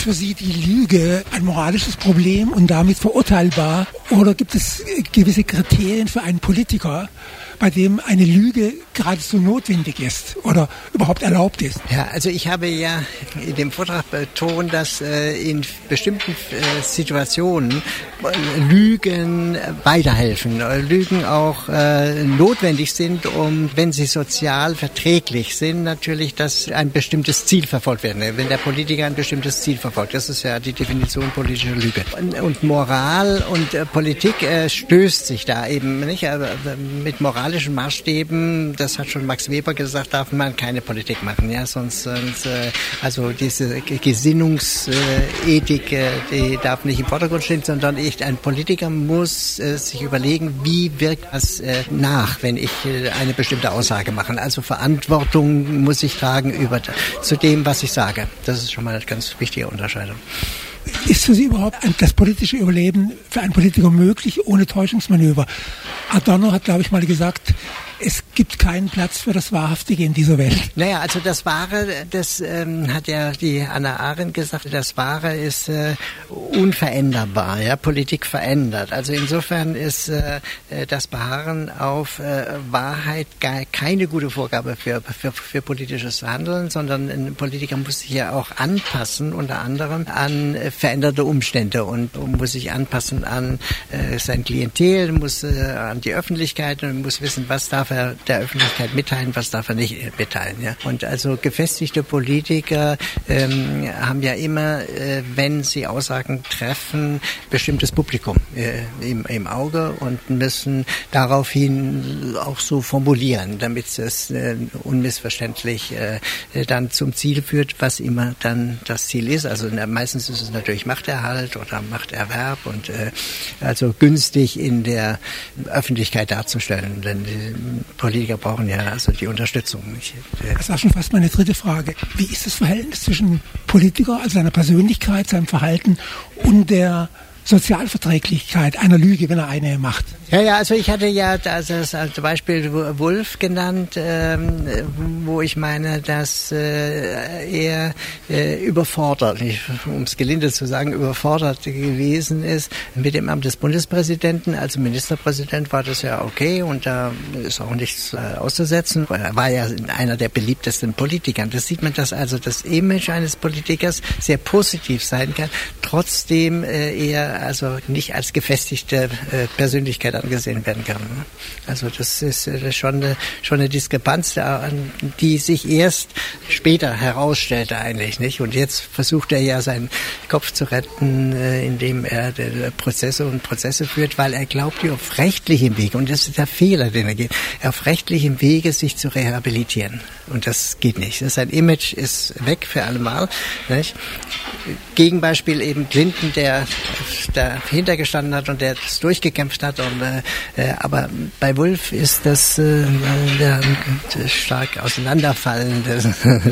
für Sie die Lüge ein moralisches Problem und damit verurteilbar? Oder gibt es gewisse Kriterien für einen Politiker, bei dem eine Lüge geradezu notwendig ist oder überhaupt erlaubt ist. Ja, also ich habe ja in dem Vortrag betont, dass äh, in bestimmten äh, Situationen äh, Lügen weiterhelfen, Lügen auch notwendig sind, um, wenn sie sozial verträglich sind, natürlich, dass ein bestimmtes Ziel verfolgt wird. Wenn der Politiker ein bestimmtes Ziel verfolgt, das ist ja die Definition politischer Lüge. Und, Moral und Politik stößt sich da eben nicht. mit Moral moralischen Maßstäben, das hat schon Max Weber gesagt, darf man keine Politik machen. Ja, sonst, sonst äh, also diese Gesinnungsethik, äh, die darf nicht im Vordergrund stehen, sondern ich, ein Politiker muss äh, sich überlegen, wie wirkt das nach, wenn ich eine bestimmte Aussage mache. Also Verantwortung muss ich tragen über zu dem, was ich sage. Das ist schon mal eine ganz wichtige Unterscheidung. Ist für Sie überhaupt das politische Überleben für einen Politiker möglich ohne Täuschungsmanöver? Adorno hat, glaube ich, mal gesagt, es gibt keinen Platz für das Wahrhaftige in dieser Welt. Naja, also das Wahre, das ähm, hat ja die Anna Arendt gesagt, das Wahre ist äh, unveränderbar, ja, Politik verändert. Also insofern ist äh, das Beharren auf äh, Wahrheit keine gute Vorgabe für, für, für politisches Handeln, sondern ein Politiker muss sich ja auch anpassen, unter anderem an veränderte Umstände und, und muss sich anpassen an äh, sein Klientel, muss äh, an die Öffentlichkeit und muss wissen, was darf darf er der Öffentlichkeit mitteilen, was darf er nicht mitteilen. Ja? Und also gefestigte Politiker ähm, haben ja immer, äh, wenn sie Aussagen treffen, bestimmtes Publikum äh, im, im Auge und müssen daraufhin auch so formulieren, damit es äh, unmissverständlich äh, dann zum Ziel führt, was immer dann das Ziel ist. Also na, meistens ist es natürlich Machterhalt oder Machterwerb und äh, also günstig in der Öffentlichkeit darzustellen. Denn Politiker brauchen ja also die Unterstützung. Ich, äh das war schon fast meine dritte Frage. Wie ist das Verhältnis zwischen Politiker, also seiner Persönlichkeit, seinem Verhalten und der Sozialverträglichkeit einer Lüge, wenn er eine macht. Ja, ja, also ich hatte ja das als Beispiel Wolf genannt, ähm, wo ich meine, dass äh, er äh, überfordert, um es gelinde zu sagen, überfordert gewesen ist mit dem Amt des Bundespräsidenten. Als Ministerpräsident war das ja okay und da ist auch nichts äh, auszusetzen. Er war ja einer der beliebtesten Politiker. Das sieht man, dass also das Image eines Politikers sehr positiv sein kann, trotzdem äh, er also nicht als gefestigte äh, Persönlichkeit angesehen werden kann. Ne? Also das ist äh, schon, eine, schon eine Diskrepanz, die sich erst später herausstellte eigentlich. nicht. Und jetzt versucht er ja seinen Kopf zu retten, äh, indem er Prozesse und Prozesse führt, weil er glaubt, auf rechtlichem Wege, und das ist der Fehler, den er geht, auf rechtlichem Wege sich zu rehabilitieren. Und das geht nicht. Sein Image ist weg für allemal. Nicht? Gegenbeispiel eben Clinton, der dahinter gestanden hat und der das durchgekämpft hat. Und, äh, äh aber bei Wolf ist das äh, der stark auseinanderfallende